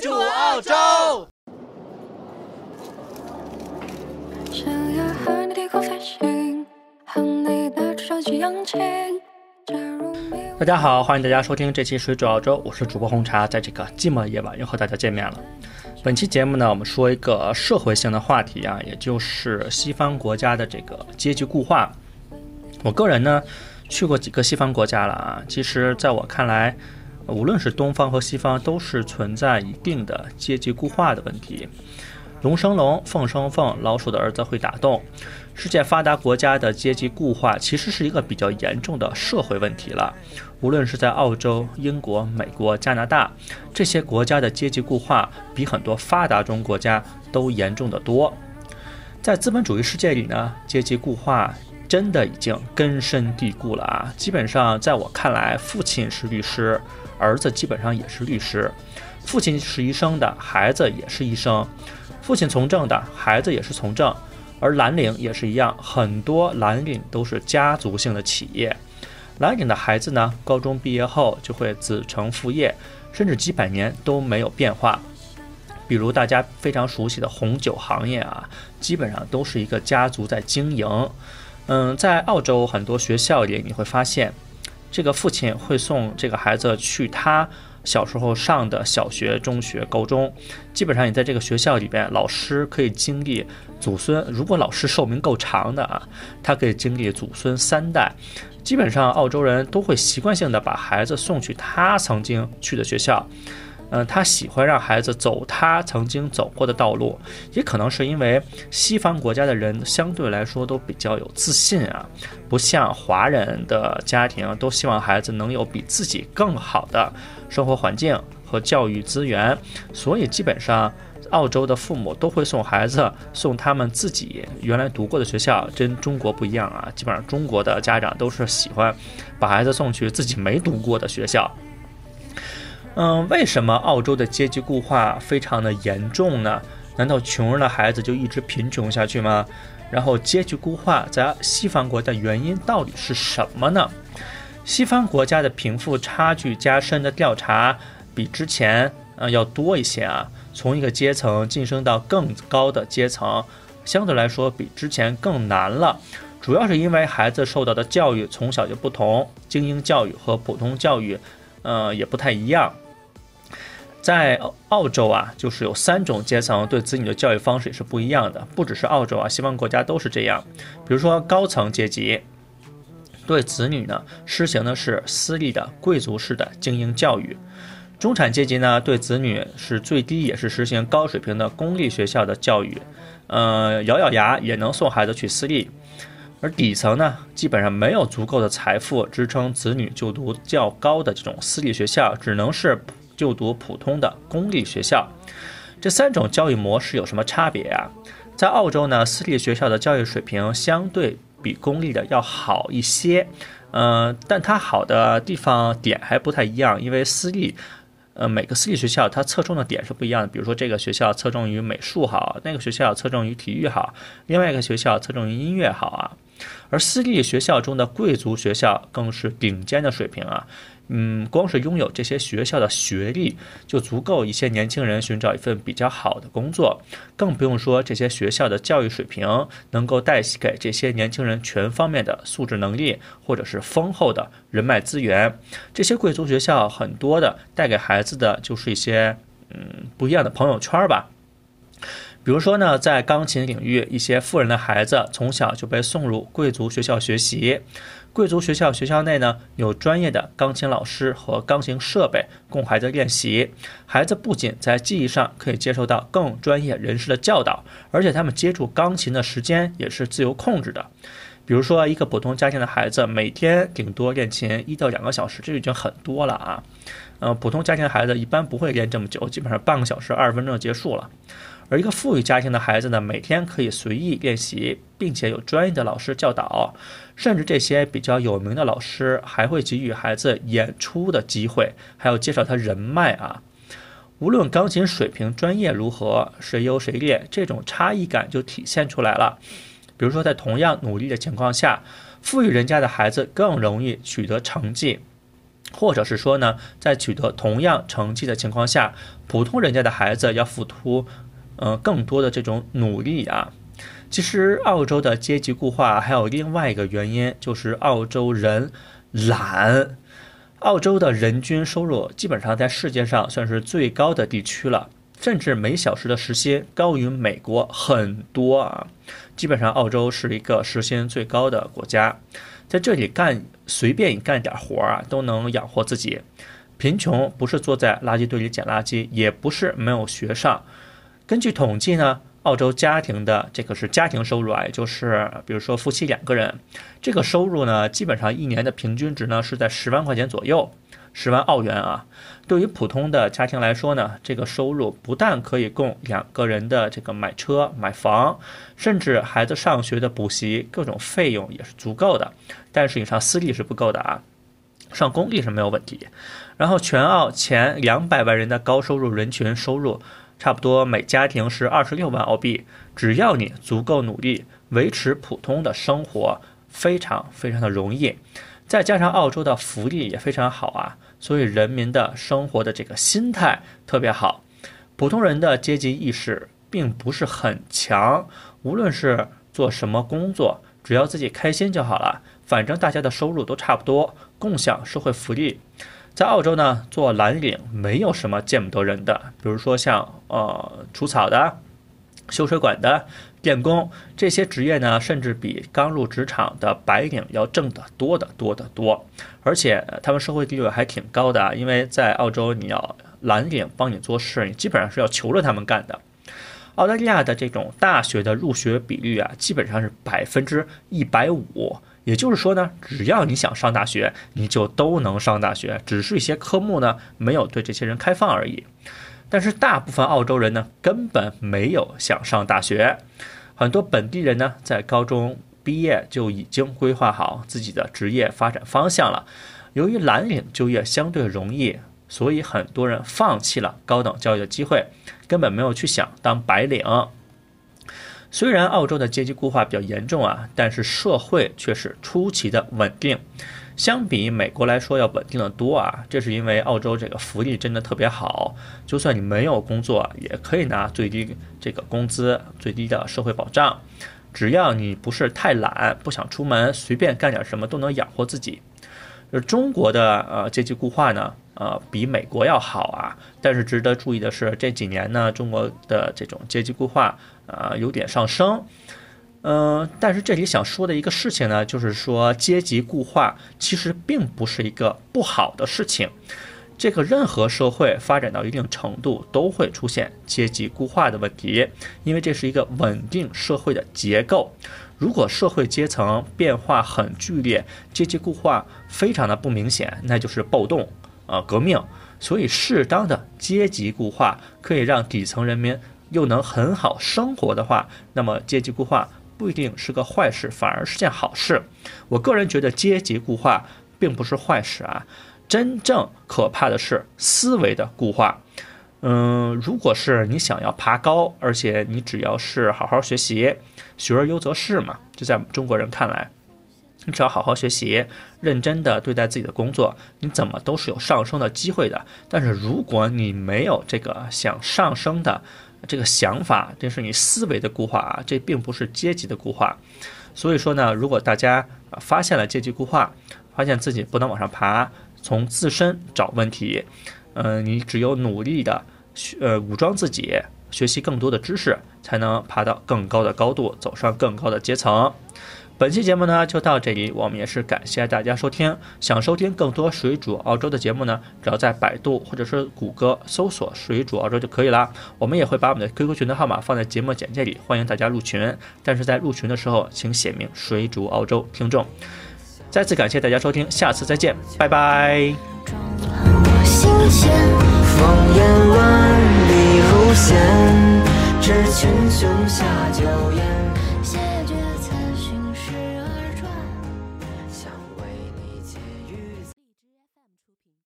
主澳洲。想要和你低空飞行，和你的手机扬起。假如你大家好，欢迎大家收听这期《水煮澳洲》，我是主播红茶，在这个寂寞的夜晚又和大家见面了。本期节目呢，我们说一个社会性的话题啊，也就是西方国家的这个阶级固化。我个人呢，去过几个西方国家了啊，其实在我看来，无论是东方和西方，都是存在一定的阶级固化的问题。龙生龙，凤生凤，老鼠的儿子会打洞。世界发达国家的阶级固化其实是一个比较严重的社会问题了。无论是在澳洲、英国、美国、加拿大这些国家的阶级固化，比很多发达中国家都严重得多。在资本主义世界里呢，阶级固化真的已经根深蒂固了啊！基本上，在我看来，父亲是律师，儿子基本上也是律师；父亲是医生的，孩子也是医生；父亲从政的，孩子也是从政。而蓝领也是一样，很多蓝领都是家族性的企业。蓝领的孩子呢，高中毕业后就会子承父业，甚至几百年都没有变化。比如大家非常熟悉的红酒行业啊，基本上都是一个家族在经营。嗯，在澳洲很多学校里，你会发现，这个父亲会送这个孩子去他小时候上的小学、中学、高中。基本上你在这个学校里边，老师可以经历祖孙，如果老师寿命够长的啊，他可以经历祖孙三代。基本上澳洲人都会习惯性的把孩子送去他曾经去的学校。嗯，他喜欢让孩子走他曾经走过的道路，也可能是因为西方国家的人相对来说都比较有自信啊，不像华人的家庭都希望孩子能有比自己更好的生活环境和教育资源，所以基本上澳洲的父母都会送孩子送他们自己原来读过的学校，跟中国不一样啊，基本上中国的家长都是喜欢把孩子送去自己没读过的学校。嗯，为什么澳洲的阶级固化非常的严重呢？难道穷人的孩子就一直贫穷下去吗？然后阶级固化在西方国家的原因到底是什么呢？西方国家的贫富差距加深的调查比之前呃要多一些啊，从一个阶层晋升到更高的阶层，相对来说比之前更难了。主要是因为孩子受到的教育从小就不同，精英教育和普通教育，呃也不太一样。在澳洲啊，就是有三种阶层对子女的教育方式也是不一样的，不只是澳洲啊，西方国家都是这样。比如说高层阶级对子女呢实行的是私立的贵族式的精英教育，中产阶级呢对子女是最低也是实行高水平的公立学校的教育，呃，咬咬牙也能送孩子去私立。而底层呢，基本上没有足够的财富支撑子女就读较高的这种私立学校，只能是。就读普通的公立学校，这三种教育模式有什么差别啊？在澳洲呢，私立学校的教育水平相对比公立的要好一些，嗯，但它好的地方点还不太一样，因为私立，呃，每个私立学校它侧重的点是不一样的。比如说，这个学校侧重于美术好，那个学校侧重于体育好，另外一个学校侧重于音乐好啊。而私立学校中的贵族学校更是顶尖的水平啊。嗯，光是拥有这些学校的学历就足够一些年轻人寻找一份比较好的工作，更不用说这些学校的教育水平能够带给这些年轻人全方面的素质能力，或者是丰厚的人脉资源。这些贵族学校很多的带给孩子的就是一些嗯不一样的朋友圈吧。比如说呢，在钢琴领域，一些富人的孩子从小就被送入贵族学校学习。贵族学校学校内呢，有专业的钢琴老师和钢琴设备供孩子练习。孩子不仅在技艺上可以接受到更专业人士的教导，而且他们接触钢琴的时间也是自由控制的。比如说，一个普通家庭的孩子每天顶多练琴一到两个小时，这已经很多了啊。呃，普通家庭的孩子一般不会练这么久，基本上半个小时、二十分钟就结束了。而一个富裕家庭的孩子呢，每天可以随意练习，并且有专业的老师教导，甚至这些比较有名的老师还会给予孩子演出的机会，还要介绍他人脉啊。无论钢琴水平专业如何，谁优谁劣，这种差异感就体现出来了。比如说，在同样努力的情况下，富裕人家的孩子更容易取得成绩。或者是说呢，在取得同样成绩的情况下，普通人家的孩子要付出，呃，更多的这种努力啊。其实，澳洲的阶级固化还有另外一个原因，就是澳洲人懒。澳洲的人均收入基本上在世界上算是最高的地区了，甚至每小时的时薪高于美国很多啊。基本上，澳洲是一个时薪最高的国家，在这里干随便干点活儿啊，都能养活自己。贫穷不是坐在垃圾堆里捡垃圾，也不是没有学上。根据统计呢。澳洲家庭的这个是家庭收入啊，也就是比如说夫妻两个人，这个收入呢，基本上一年的平均值呢是在十万块钱左右，十万澳元啊。对于普通的家庭来说呢，这个收入不但可以供两个人的这个买车、买房，甚至孩子上学的补习各种费用也是足够的。但是你上私立是不够的啊，上公立是没有问题。然后全澳前两百万人的高收入人群收入。差不多每家庭是二十六万澳币，只要你足够努力，维持普通的生活，非常非常的容易。再加上澳洲的福利也非常好啊，所以人民的生活的这个心态特别好。普通人的阶级意识并不是很强，无论是做什么工作，只要自己开心就好了，反正大家的收入都差不多，共享社会福利。在澳洲呢，做蓝领没有什么见不得人的，比如说像呃除草的、修水管的、电工这些职业呢，甚至比刚入职场的白领要挣得多得多得多，而且他们社会地位还挺高的，因为在澳洲你要蓝领帮你做事，你基本上是要求着他们干的。澳大利亚的这种大学的入学比率啊，基本上是百分之一百五。也就是说呢，只要你想上大学，你就都能上大学，只是一些科目呢没有对这些人开放而已。但是大部分澳洲人呢根本没有想上大学，很多本地人呢在高中毕业就已经规划好自己的职业发展方向了。由于蓝领就业相对容易，所以很多人放弃了高等教育的机会，根本没有去想当白领。虽然澳洲的阶级固化比较严重啊，但是社会却是出奇的稳定，相比美国来说要稳定的多啊。这是因为澳洲这个福利真的特别好，就算你没有工作，也可以拿最低这个工资、最低的社会保障，只要你不是太懒，不想出门，随便干点什么都能养活自己。而中国的呃阶级固化呢，呃比美国要好啊，但是值得注意的是这几年呢，中国的这种阶级固化。啊，有点上升，嗯，但是这里想说的一个事情呢，就是说阶级固化其实并不是一个不好的事情。这个任何社会发展到一定程度都会出现阶级固化的问题，因为这是一个稳定社会的结构。如果社会阶层变化很剧烈，阶级固化非常的不明显，那就是暴动啊，革命。所以适当的阶级固化可以让底层人民。又能很好生活的话，那么阶级固化不一定是个坏事，反而是件好事。我个人觉得阶级固化并不是坏事啊，真正可怕的是思维的固化。嗯，如果是你想要爬高，而且你只要是好好学习，学而优则仕嘛，就在中国人看来，你只要好好学习，认真的对待自己的工作，你怎么都是有上升的机会的。但是如果你没有这个想上升的，这个想法，这是你思维的固化啊，这并不是阶级的固化。所以说呢，如果大家发现了阶级固化，发现自己不能往上爬，从自身找问题，嗯，你只有努力的学，呃，武装自己，学习更多的知识，才能爬到更高的高度，走上更高的阶层。本期节目呢就到这里，我们也是感谢大家收听。想收听更多水煮澳洲的节目呢，只要在百度或者是谷歌搜索“水煮澳洲”就可以了。我们也会把我们的 QQ 群的号码放在节目简介里，欢迎大家入群。但是在入群的时候，请写明“水煮澳洲”听众。再次感谢大家收听，下次再见，拜拜。风烟万里如线，只群雄下酒宴。